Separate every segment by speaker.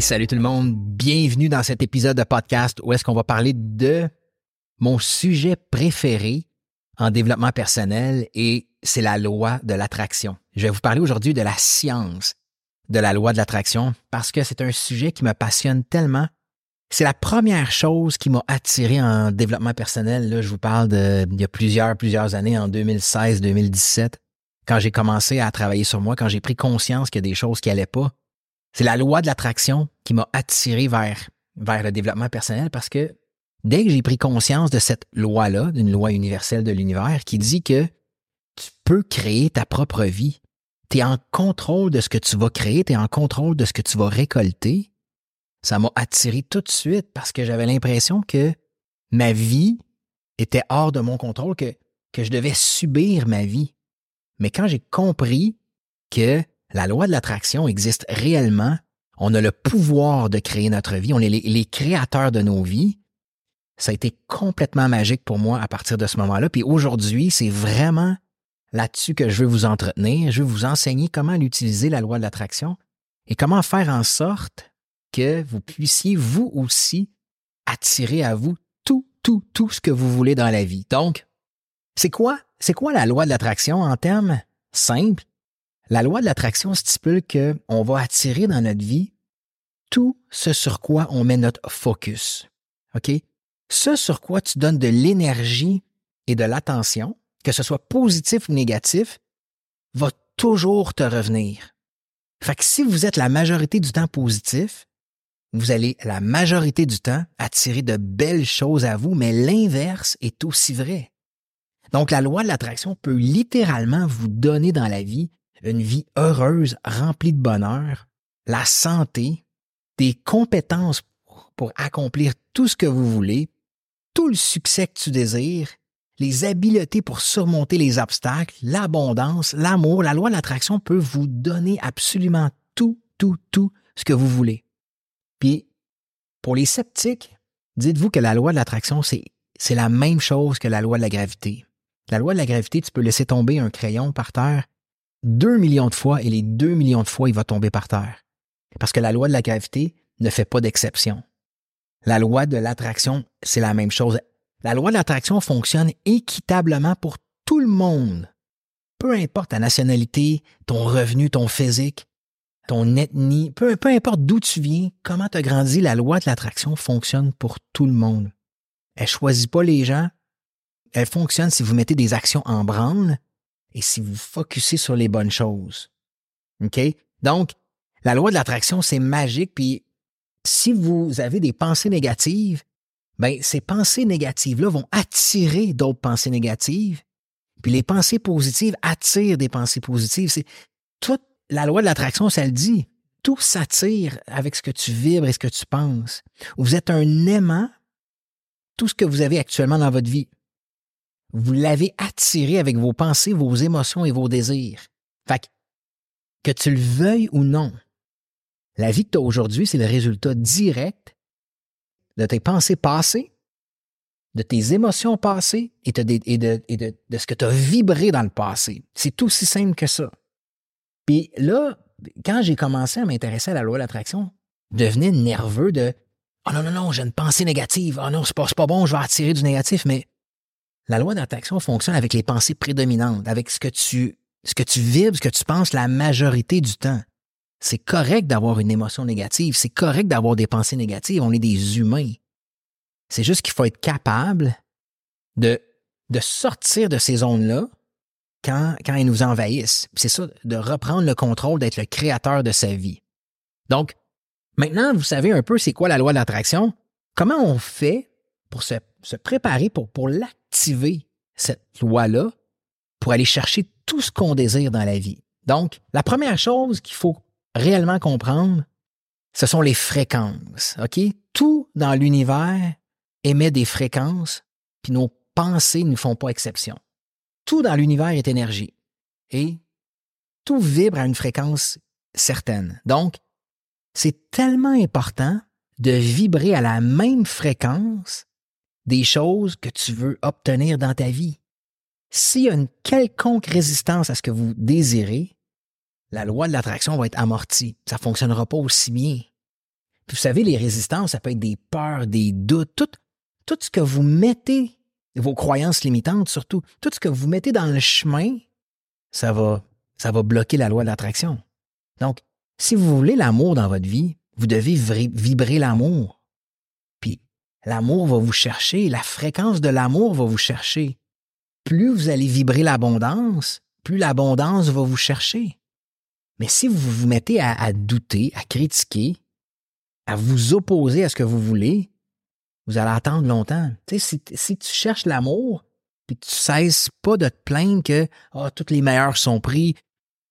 Speaker 1: Salut tout le monde, bienvenue dans cet épisode de podcast où est-ce qu'on va parler de mon sujet préféré en développement personnel et c'est la loi de l'attraction. Je vais vous parler aujourd'hui de la science de la loi de l'attraction parce que c'est un sujet qui me passionne tellement. C'est la première chose qui m'a attiré en développement personnel. Là, je vous parle de il y a plusieurs, plusieurs années, en 2016-2017, quand j'ai commencé à travailler sur moi, quand j'ai pris conscience qu'il y a des choses qui allaient pas c'est la loi de l'attraction qui m'a attiré vers, vers le développement personnel parce que dès que j'ai pris conscience de cette loi-là, d'une loi universelle de l'univers qui dit que tu peux créer ta propre vie, tu es en contrôle de ce que tu vas créer, tu es en contrôle de ce que tu vas récolter, ça m'a attiré tout de suite parce que j'avais l'impression que ma vie était hors de mon contrôle, que, que je devais subir ma vie. Mais quand j'ai compris que la loi de l'attraction existe réellement. On a le pouvoir de créer notre vie. On est les, créateurs de nos vies. Ça a été complètement magique pour moi à partir de ce moment-là. Puis aujourd'hui, c'est vraiment là-dessus que je veux vous entretenir. Je veux vous enseigner comment utiliser la loi de l'attraction et comment faire en sorte que vous puissiez vous aussi attirer à vous tout, tout, tout ce que vous voulez dans la vie. Donc, c'est quoi? C'est quoi la loi de l'attraction en termes simples? La loi de l'attraction stipule qu'on va attirer dans notre vie tout ce sur quoi on met notre focus. OK? Ce sur quoi tu donnes de l'énergie et de l'attention, que ce soit positif ou négatif, va toujours te revenir. Fait que si vous êtes la majorité du temps positif, vous allez la majorité du temps attirer de belles choses à vous, mais l'inverse est aussi vrai. Donc la loi de l'attraction peut littéralement vous donner dans la vie une vie heureuse, remplie de bonheur, la santé, des compétences pour accomplir tout ce que vous voulez, tout le succès que tu désires, les habiletés pour surmonter les obstacles, l'abondance, l'amour, la loi de l'attraction peut vous donner absolument tout, tout, tout ce que vous voulez. Puis, pour les sceptiques, dites-vous que la loi de l'attraction, c'est, c'est la même chose que la loi de la gravité. La loi de la gravité, tu peux laisser tomber un crayon par terre, deux millions de fois et les deux millions de fois, il va tomber par terre. Parce que la loi de la gravité ne fait pas d'exception. La loi de l'attraction, c'est la même chose. La loi de l'attraction fonctionne équitablement pour tout le monde. Peu importe ta nationalité, ton revenu, ton physique, ton ethnie, peu, peu importe d'où tu viens, comment tu as grandi, la loi de l'attraction fonctionne pour tout le monde. Elle choisit pas les gens. Elle fonctionne si vous mettez des actions en branle et si vous focussez sur les bonnes choses. OK? Donc, la loi de l'attraction, c'est magique. Puis, si vous avez des pensées négatives, ben, ces pensées négatives-là vont attirer d'autres pensées négatives. Puis les pensées positives attirent des pensées positives. C'est toute la loi de l'attraction, ça le dit. Tout s'attire avec ce que tu vibres et ce que tu penses. Vous êtes un aimant, tout ce que vous avez actuellement dans votre vie vous l'avez attiré avec vos pensées, vos émotions et vos désirs. Fait que, tu le veuilles ou non, la vie que tu as aujourd'hui, c'est le résultat direct de tes pensées passées, de tes émotions passées et de, ce que tu as vibré dans le passé. C'est aussi simple que ça. Puis là, quand j'ai commencé à m'intéresser à la loi de l'attraction, je devenais nerveux de Oh non, non, non, j'ai une pensée négative. Oh non, c'est pas, pas bon, je vais attirer du négatif. Mais la loi d'attraction fonctionne avec les pensées prédominantes, avec ce que tu, ce vibres, ce que tu penses la majorité du temps. C'est correct d'avoir une émotion négative, c'est correct d'avoir des pensées négatives, on est des humains. C'est juste qu'il faut être capable de, sortir de ces zones-là quand, quand elles nous envahissent. C'est ça, de reprendre le contrôle, d'être le créateur de sa vie. Donc, maintenant, vous savez un peu c'est quoi la loi de l'attraction. Comment on fait pour se, se préparer, pour, pour l'activer, cette loi-là, pour aller chercher tout ce qu'on désire dans la vie. Donc, la première chose qu'il faut réellement comprendre, ce sont les fréquences. Tout dans l'univers émet des fréquences, puis nos pensées ne font pas exception. Tout dans l'univers est énergie. Et tout vibre à une fréquence certaine. Donc, c'est tellement important de vibrer à la même fréquence des choses que tu veux obtenir dans ta vie. S'il y a une quelconque résistance à ce que vous désirez, la loi de l'attraction va être amortie. Ça ne fonctionnera pas aussi bien. vous savez, les résistances, ça peut être des peurs, des doutes, tout, tout ce que vous mettez, vos croyances limitantes surtout, tout ce que vous mettez dans le chemin, ça va, ça va bloquer la loi de l'attraction. Donc, si vous voulez l'amour dans votre vie, vous devez vibrer l'amour. L'amour va vous chercher, la fréquence de l'amour va vous chercher. Plus vous allez vibrer l'abondance, plus l'abondance va vous chercher. Mais si vous vous mettez à, douter, à critiquer, à vous opposer à ce que vous voulez, vous allez attendre longtemps. si, tu cherches l'amour, puis tu cesses pas de te plaindre que oh, tous les meilleurs sont pris,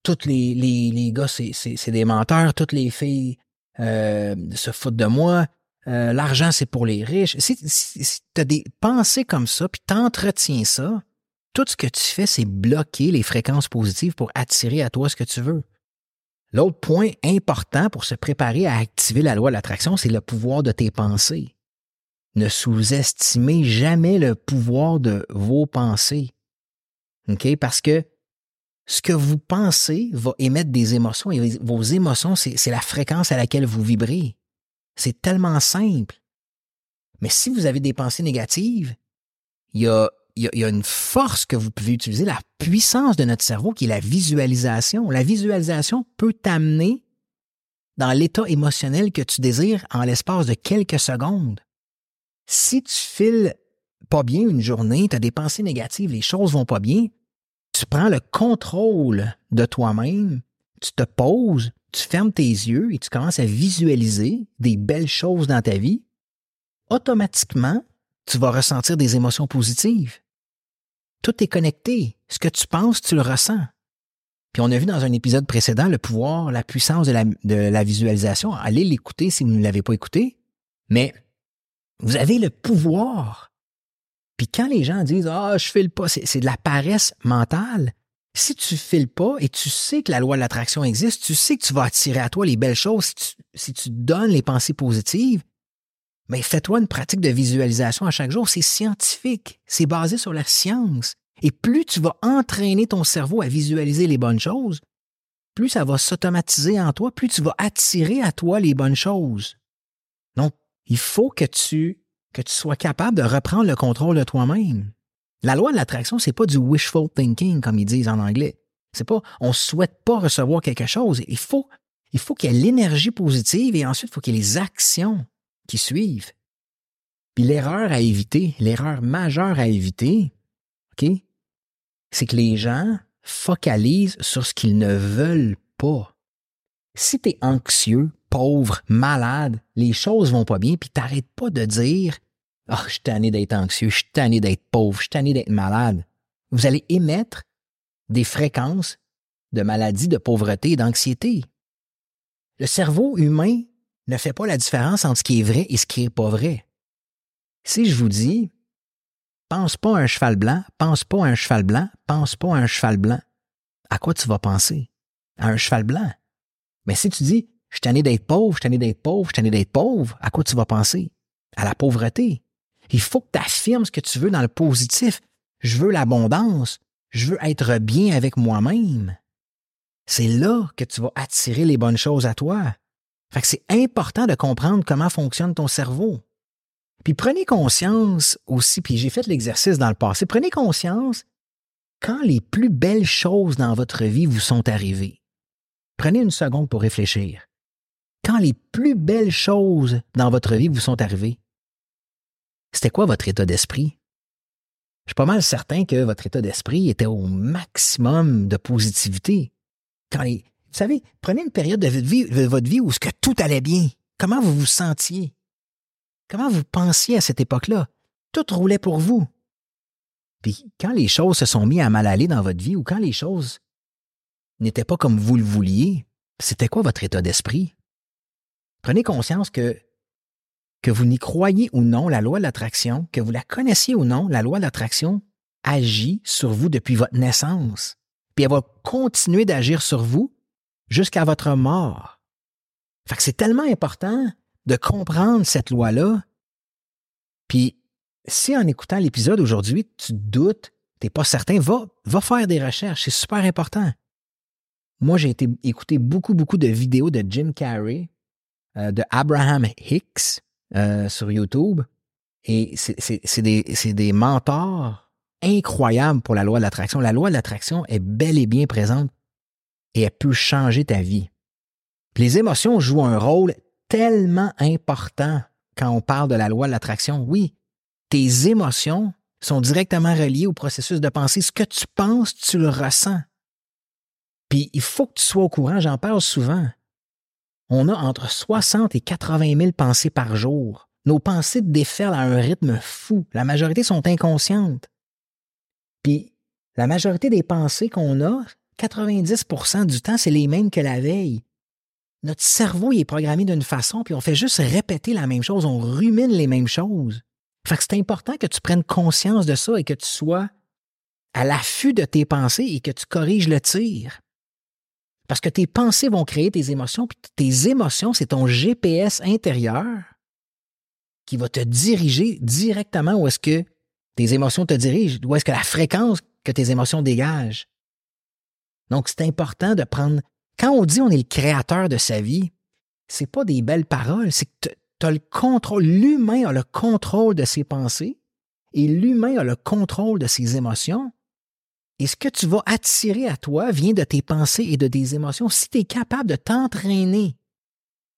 Speaker 1: tous les, les, les gars, c'est des menteurs, toutes les filles euh, se foutent de moi, euh, l'argent, c'est pour les riches. Si, tu as des pensées comme ça, puis t'entretiens ça, tout ce que tu fais, c'est bloquer les fréquences positives pour attirer à toi ce que tu veux. L'autre point important pour se préparer à activer la loi de l'attraction, c'est le pouvoir de tes pensées. Ne sous-estimez jamais le pouvoir de vos pensées. OK? Parce que ce que vous pensez va émettre des émotions et vos émotions, c'est la fréquence à laquelle vous vibrez. C'est tellement simple. Mais si vous avez des pensées négatives, il y a, une force que vous pouvez utiliser, la puissance de notre cerveau qui est la visualisation. La visualisation peut t'amener dans l'état émotionnel que tu désires en l'espace de quelques secondes. Si tu files pas bien une journée, tu as des pensées négatives, les choses vont pas bien, tu prends le contrôle de toi-même, tu te poses, tu fermes tes yeux et tu commences à visualiser des belles choses dans ta vie, automatiquement, tu vas ressentir des émotions positives. Tout est connecté. Ce que tu penses, tu le ressens. Puis on a vu dans un épisode précédent le pouvoir, la puissance de la, visualisation. Allez l'écouter si vous ne l'avez pas écouté. Mais vous avez le pouvoir puis quand les gens disent Ah, je file pas, c'est de la paresse mentale. Si tu files pas et tu sais que la loi de l'attraction existe, tu sais que tu vas attirer à toi les belles choses si tu, donnes les pensées positives, mais fais-toi une pratique de visualisation à chaque jour. C'est scientifique. C'est basé sur la science. Et plus tu vas entraîner ton cerveau à visualiser les bonnes choses, plus ça va s'automatiser en toi, plus tu vas attirer à toi les bonnes choses. Donc, il faut que tu que tu sois capable de reprendre le contrôle de toi-même. La loi de l'attraction, c'est pas du wishful thinking, comme ils disent en anglais. C'est pas, on souhaite pas recevoir quelque chose. Il faut, il faut qu'il y ait l'énergie positive et ensuite il faut qu'il y ait les actions qui suivent. Puis l'erreur à éviter, l'erreur majeure à éviter, c'est que les gens focalisent sur ce qu'ils ne veulent pas. Si tu es anxieux, pauvre, malade, les choses vont pas bien, puis t'arrêtes pas de dire Oh, je suis tanné d'être anxieux, je suis tanné d'être pauvre, je suis tanné d'être malade. Vous allez émettre des fréquences de maladie, de pauvreté et d'anxiété. Le cerveau humain ne fait pas la différence entre ce qui est vrai et ce qui est pas vrai. Si je vous dis pense pas à un cheval blanc, pense pas à un cheval blanc, pense pas à un cheval blanc, à quoi tu vas penser? À un cheval blanc. Mais si tu dis je suis tanné d'être pauvre, je suis tanné d'être pauvre, je suis tanné d'être pauvre. À quoi tu vas penser? À la pauvreté. Il faut que tu affirmes ce que tu veux dans le positif. Je veux l'abondance. Je veux être bien avec moi-même. C'est là que tu vas attirer les bonnes choses à toi. C'est important de comprendre comment fonctionne ton cerveau. Puis prenez conscience aussi, puis j'ai fait l'exercice dans le passé, prenez conscience quand les plus belles choses dans votre vie vous sont arrivées. Prenez une seconde pour réfléchir quand les plus belles choses dans votre vie vous sont arrivées, c'était quoi votre état d'esprit? Je suis pas mal certain que votre état d'esprit était au maximum de positivité. Quand vous savez, prenez une période de votre, vie, où ce que tout allait bien. Comment vous vous sentiez? Comment vous pensiez à cette époque-là? Tout roulait pour vous. Puis quand les choses se sont mises à mal aller dans votre vie ou quand les choses n'était pas comme vous le vouliez, c'était quoi votre état d'esprit? Prenez conscience que que vous n'y croyez ou non, la loi de l'attraction, que vous la connaissiez ou non, la loi de l'attraction agit sur vous depuis votre naissance. Puis elle va continuer d'agir sur vous jusqu'à votre mort. Fait que c'est tellement important de comprendre cette loi-là. Puis si en écoutant l'épisode aujourd'hui, tu doutes, t'es pas certain, va, va faire des recherches, c'est super important. Moi, j'ai été écouter beaucoup, beaucoup de vidéos de Jim Carrey, euh, de Abraham Hicks euh, sur YouTube. Et c'est des, des mentors incroyables pour la loi de l'attraction. La loi de l'attraction est bel et bien présente et elle peut changer ta vie. les émotions jouent un rôle tellement important quand on parle de la loi de l'attraction. Oui, tes émotions sont directement reliées au processus de pensée. Ce que tu penses, tu le ressens. Puis il faut que tu sois au courant, j'en parle souvent. On a entre 60 et 80 000 pensées par jour. Nos pensées déferlent à un rythme fou. La majorité sont inconscientes. Puis la majorité des pensées qu'on a, 90% du temps, c'est les mêmes que la veille. Notre cerveau est programmé d'une façon, puis on fait juste répéter la même chose, on rumine les mêmes choses. Fait que c'est important que tu prennes conscience de ça et que tu sois à l'affût de tes pensées et que tu corriges le tir. Parce que tes pensées vont créer tes émotions, puis tes émotions, c'est ton GPS intérieur qui va te diriger directement où est-ce que tes émotions te dirigent, où est-ce que la fréquence que tes émotions dégagent. Donc, c'est important de prendre. Quand on dit on est le créateur de sa vie, c'est pas des belles paroles, c'est que tu as le contrôle. L'humain a le contrôle de ses pensées et l'humain a le contrôle de ses émotions. Et ce que tu vas attirer à toi vient de tes pensées et de tes émotions. Si tu es capable de t'entraîner,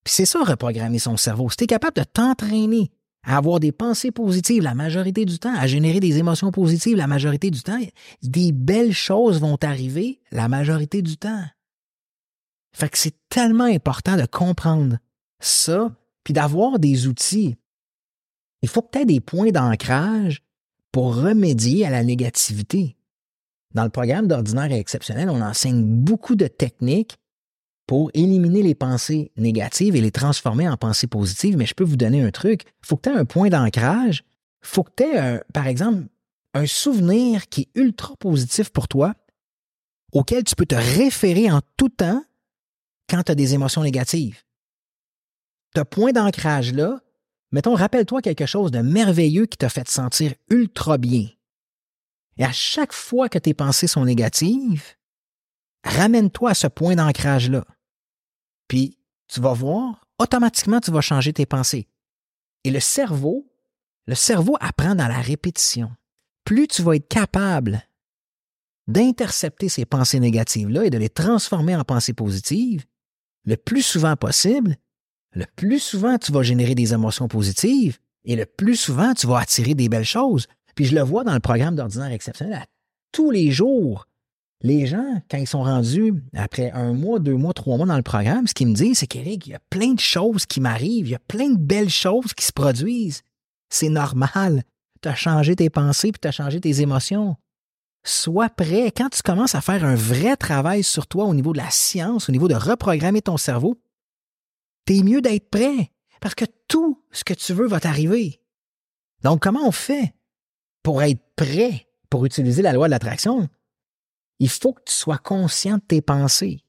Speaker 1: puis c'est ça reprogrammer son cerveau, si tu es capable de t'entraîner à avoir des pensées positives la majorité du temps, à générer des émotions positives la majorité du temps, des belles choses vont arriver la majorité du temps. Fait que c'est tellement important de comprendre ça, puis d'avoir des outils. Il faut aies des points d'ancrage pour remédier à la négativité. Dans le programme d'ordinaire et exceptionnel, on enseigne beaucoup de techniques pour éliminer les pensées négatives et les transformer en pensées positives. Mais je peux vous donner un truc. Faut que tu aies un point d'ancrage. Faut que tu aies, par exemple, un souvenir qui est ultra positif pour toi, auquel tu peux te référer en tout temps quand tu as des émotions négatives. Ce point d'ancrage-là, mettons, rappelle-toi quelque chose de merveilleux qui t'a fait te sentir ultra bien. Et à chaque fois que tes pensées sont négatives, ramène-toi à ce point d'ancrage-là. Puis, tu vas voir, automatiquement, tu vas changer tes pensées. Et le cerveau, le cerveau apprend dans la répétition. Plus tu vas être capable d'intercepter ces pensées négatives-là et de les transformer en pensées positives, le plus souvent possible, le plus souvent tu vas générer des émotions positives et le plus souvent tu vas attirer des belles choses. Puis je le vois dans le programme d'ordinaire exceptionnel tous les jours. Les gens, quand ils sont rendus après un mois, deux mois, trois mois dans le programme, ce qu'ils me disent, c'est qu'Éric, il y a plein de choses qui m'arrivent, il y a plein de belles choses qui se produisent. C'est normal. Tu as changé tes pensées puis tu as changé tes émotions. Sois prêt. Quand tu commences à faire un vrai travail sur toi au niveau de la science, au niveau de reprogrammer ton cerveau, t'es mieux d'être prêt parce que tout ce que tu veux va t'arriver. Donc, comment on fait? Pour être prêt pour utiliser la loi de l'attraction, il faut que tu sois conscient de tes pensées.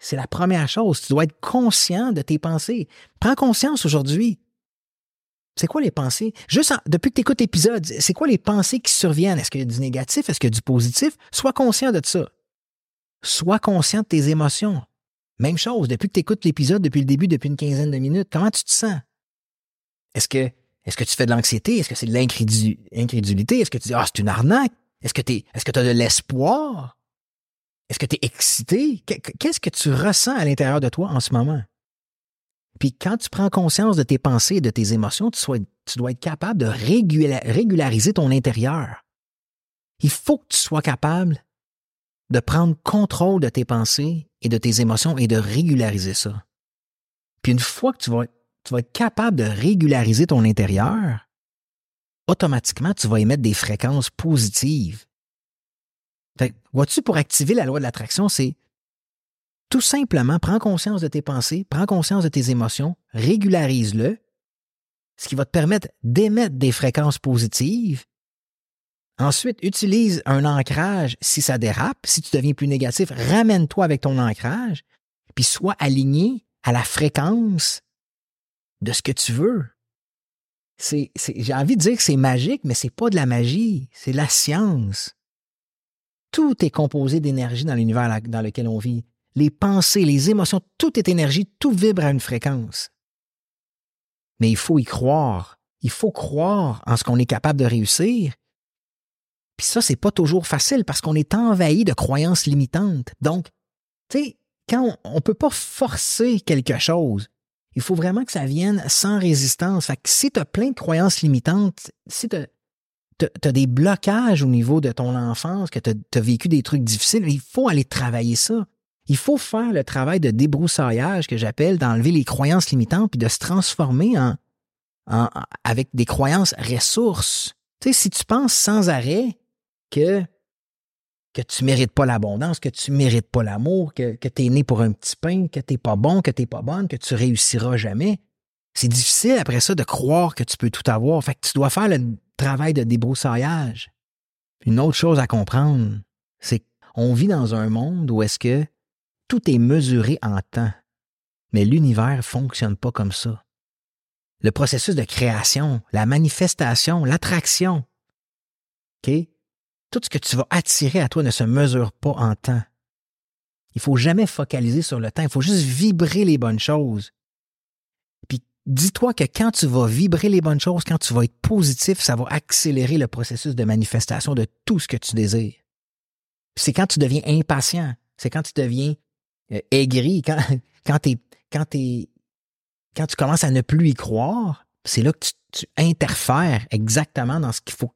Speaker 1: C'est la première chose. Tu dois être conscient de tes pensées. Prends conscience aujourd'hui. C'est quoi les pensées? Juste depuis que tu écoutes l'épisode, c'est quoi les pensées qui surviennent? Est-ce qu'il y a du négatif? Est-ce qu'il y a du positif? Sois conscient de ça. Sois conscient de tes émotions. Même chose, depuis que tu écoutes l'épisode, depuis le début, depuis une quinzaine de minutes, comment tu te sens? Est-ce que est-ce que tu fais de l'anxiété? Est-ce que c'est de l'incrédulité? Est-ce que tu dis, ah, c'est une arnaque? Est-ce que tu tu as de l'espoir? Est-ce que tu es excité? Qu'est-ce que tu ressens à l'intérieur de toi en ce moment? Puis quand tu prends conscience de tes pensées et de tes émotions, tu, tu dois être capable de régulariser ton intérieur. Il faut que tu sois capable de prendre contrôle de tes pensées et de tes émotions et de régulariser ça. Puis une fois que tu vas tu vas être capable de régulariser ton intérieur, automatiquement, tu vas émettre des fréquences positives. Vois-tu, pour activer la loi de l'attraction, c'est tout simplement, prends conscience de tes pensées, prends conscience de tes émotions, régularise-le, ce qui va te permettre d'émettre des fréquences positives. Ensuite, utilise un ancrage si ça dérape, si tu deviens plus négatif, ramène-toi avec ton ancrage, puis sois aligné à la fréquence de ce que tu veux. J'ai envie de dire que c'est magique, mais c'est pas de la magie, c'est la science. Tout est composé d'énergie dans l'univers dans lequel on vit. Les pensées, les émotions, tout est énergie, tout vibre à une fréquence. Mais il faut y croire. Il faut croire en ce qu'on est capable de réussir. Puis ça, c'est pas toujours facile parce qu'on est envahi de croyances limitantes. Donc, tu sais, quand on, ne peut pas forcer quelque chose, il faut vraiment que ça vienne sans résistance. Fait que si tu as plein de croyances limitantes, si tu as, des blocages au niveau de ton enfance, que tu as, vécu des trucs difficiles, il faut aller travailler ça. Il faut faire le travail de débroussaillage que j'appelle d'enlever les croyances limitantes puis de se transformer en, en avec des croyances ressources. Tu sais, si tu penses sans arrêt que que tu mérites pas l'abondance, que tu mérites pas l'amour, que, tu es né pour un petit pain, que t'es pas bon, que t'es pas bonne, que tu réussiras jamais. C'est difficile après ça de croire que tu peux tout avoir. Fait que tu dois faire le travail de débroussaillage. Une autre chose à comprendre, c'est qu'on vit dans un monde où est-ce que tout est mesuré en temps. Mais l'univers fonctionne pas comme ça. Le processus de création, la manifestation, l'attraction, OK? Tout ce que tu vas attirer à toi ne se mesure pas en temps. Il faut jamais focaliser sur le temps, il faut juste vibrer les bonnes choses. Puis dis-toi que quand tu vas vibrer les bonnes choses, quand tu vas être positif, ça va accélérer le processus de manifestation de tout ce que tu désires. C'est quand tu deviens impatient, c'est quand tu deviens euh, aigri, quand, tu commences à ne plus y croire, c'est là que tu interfères exactement dans ce qu'il faut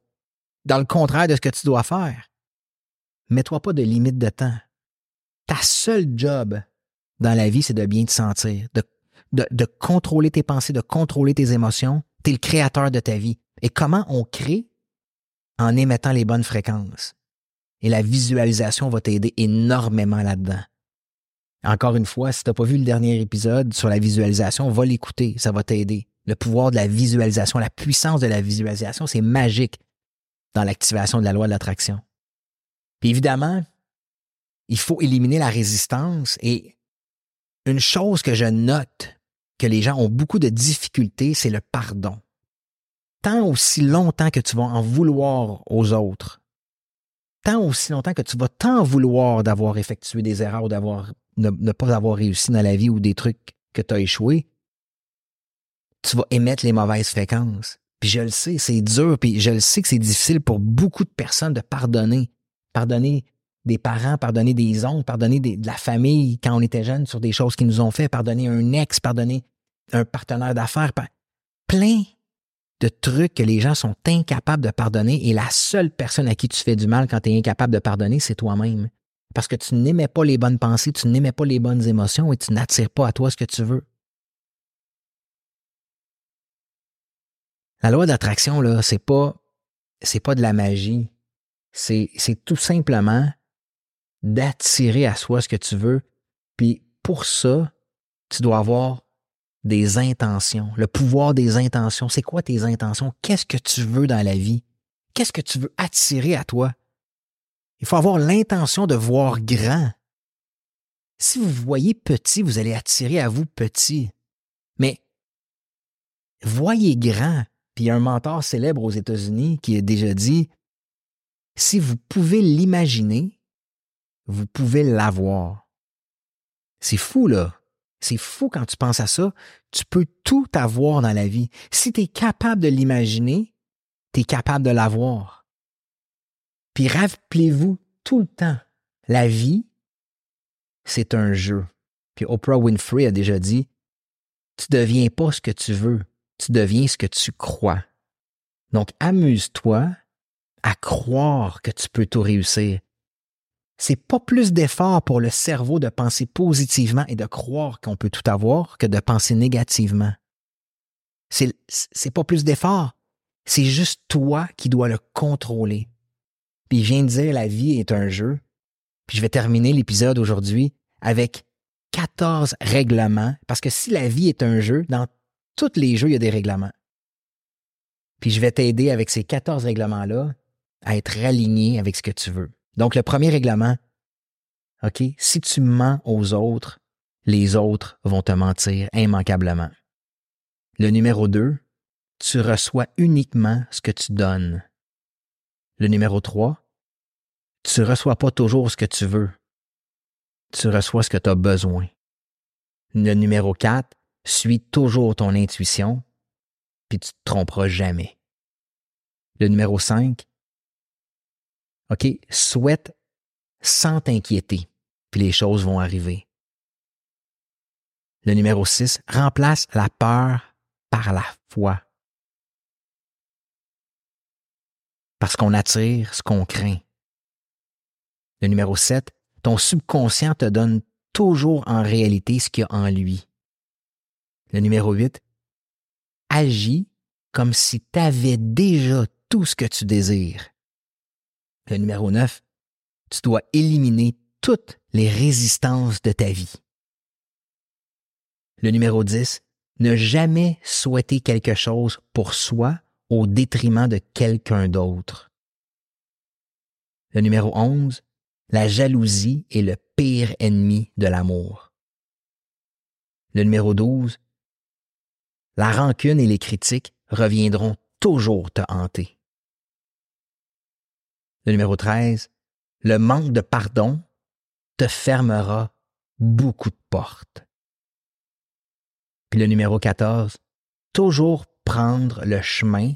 Speaker 1: dans le contraire de ce que tu dois faire. Mets-toi pas de limite de temps. Ta seule job dans la vie, c'est de bien te sentir, de, contrôler tes pensées, de contrôler tes émotions. Tu es le créateur de ta vie. Et comment on crée? En émettant les bonnes fréquences. Et la visualisation va t'aider énormément là-dedans. Encore une fois, si tu n'as pas vu le dernier épisode sur la visualisation, va l'écouter, ça va t'aider. Le pouvoir de la visualisation, la puissance de la visualisation, c'est magique dans l'activation de la loi de l'attraction. Puis évidemment, il faut éliminer la résistance et une chose que je note que les gens ont beaucoup de difficultés, c'est le pardon. Tant aussi longtemps que tu vas en vouloir aux autres, tant aussi longtemps que tu vas t'en vouloir d'avoir effectué des erreurs ou d'avoir ne, pas avoir réussi dans la vie ou des trucs que tu as échoué, tu vas émettre les mauvaises fréquences. Puis je le sais, c'est dur, puis je le sais que c'est difficile pour beaucoup de personnes de pardonner. Pardonner des parents, pardonner des oncles, pardonner de la famille quand on était jeune sur des choses qu'ils nous ont fait, pardonner un ex, pardonner un partenaire d'affaires, plein de trucs que les gens sont incapables de pardonner et la seule personne à qui tu fais du mal quand tu es incapable de pardonner, c'est toi-même. Parce que tu n'aimais pas les bonnes pensées, tu n'aimais pas les bonnes émotions et tu n'attires pas à toi ce que tu veux. La loi d'attraction, là, c'est pas, c'est pas de la magie. C'est, c'est tout simplement d'attirer à soi ce que tu veux. Puis pour ça, tu dois avoir des intentions, le pouvoir des intentions. C'est quoi tes intentions? Qu'est-ce que tu veux dans la vie? Qu'est-ce que tu veux attirer à toi? Il faut avoir l'intention de voir grand. Si vous voyez petit, vous allez attirer à vous petit. Mais voyez grand. Il y a un mentor célèbre aux États-Unis qui a déjà dit si vous pouvez l'imaginer, vous pouvez l'avoir. C'est fou, là. C'est fou quand tu penses à ça. Tu peux tout avoir dans la vie. Si tu es capable de l'imaginer, tu es capable de l'avoir. Puis rappelez-vous tout le temps, la vie, c'est un jeu. Puis Oprah Winfrey a déjà dit, tu deviens pas ce que tu veux, tu deviens ce que tu crois. Donc, amuse-toi à croire que tu peux tout réussir. C'est pas plus d'effort pour le cerveau de penser positivement et de croire qu'on peut tout avoir que de penser négativement. C'est, pas plus d'effort. C'est juste toi qui dois le contrôler. Puis je viens de dire la vie est un jeu. Puis je vais terminer l'épisode aujourd'hui avec 14 règlements, parce que si la vie est un jeu, dans tous les jeux, il y a des règlements. Puis je vais t'aider avec ces 14 règlements-là à être aligné avec ce que tu veux. Donc, le premier règlement, OK, si tu mens aux autres, les autres vont te mentir immanquablement. Le numéro 2, tu reçois uniquement ce que tu donnes. Le numéro 3, tu reçois pas toujours ce que tu veux. Tu reçois ce que tu as besoin. Le numéro 4, suis toujours ton intuition, puis tu te tromperas jamais. Le numéro 5, OK, souhaite sans t'inquiéter, puis les choses vont arriver. Le numéro 6, remplace la peur par la foi. Parce qu'on attire ce qu'on craint. Le numéro 7, ton subconscient te donne toujours en réalité ce qu'il y a en lui. Le numéro 8, agis comme si tu avais déjà tout ce que tu désires. Le numéro 9, tu dois éliminer toutes les résistances de ta vie. Le numéro 10, ne jamais souhaiter quelque chose pour soi au détriment de quelqu'un d'autre. Le numéro 11, la jalousie est le pire ennemi de l'amour. Le numéro 12, la rancune et les critiques reviendront toujours te hanter. Le numéro 13, le manque de pardon te fermera beaucoup de portes. Puis le numéro 14, toujours prendre le chemin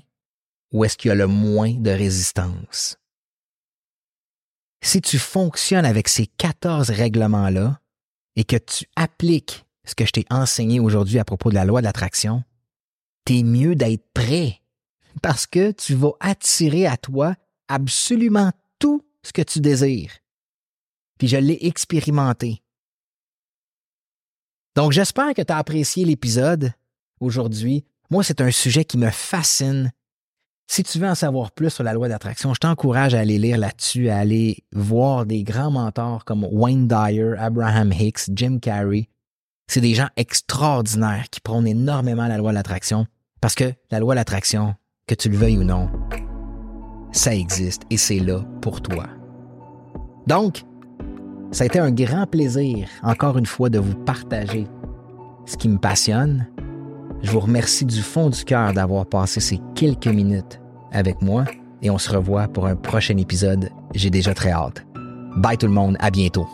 Speaker 1: où est-ce qu'il y a le moins de résistance. Si tu fonctionnes avec ces 14 règlements-là et que tu appliques ce que je t'ai enseigné aujourd'hui à propos de la loi de l'attraction, t'es mieux d'être prêt parce que tu vas attirer à toi absolument tout ce que tu désires. Puis je l'ai expérimenté. Donc j'espère que tu as apprécié l'épisode aujourd'hui. Moi, c'est un sujet qui me fascine. Si tu veux en savoir plus sur la loi d'attraction, je t'encourage à aller lire là-dessus, à aller voir des grands mentors comme Wayne Dyer, Abraham Hicks, Jim Carrey. C'est des gens extraordinaires qui prônent énormément la loi de l'attraction parce que la loi de l'attraction, que tu le veuilles ou non, ça existe et c'est là pour toi. Donc, ça a été un grand plaisir, encore une fois, de vous partager ce qui me passionne. Je vous remercie du fond du cœur d'avoir passé ces quelques minutes avec moi et on se revoit pour un prochain épisode. J'ai déjà très hâte. Bye tout le monde, à bientôt.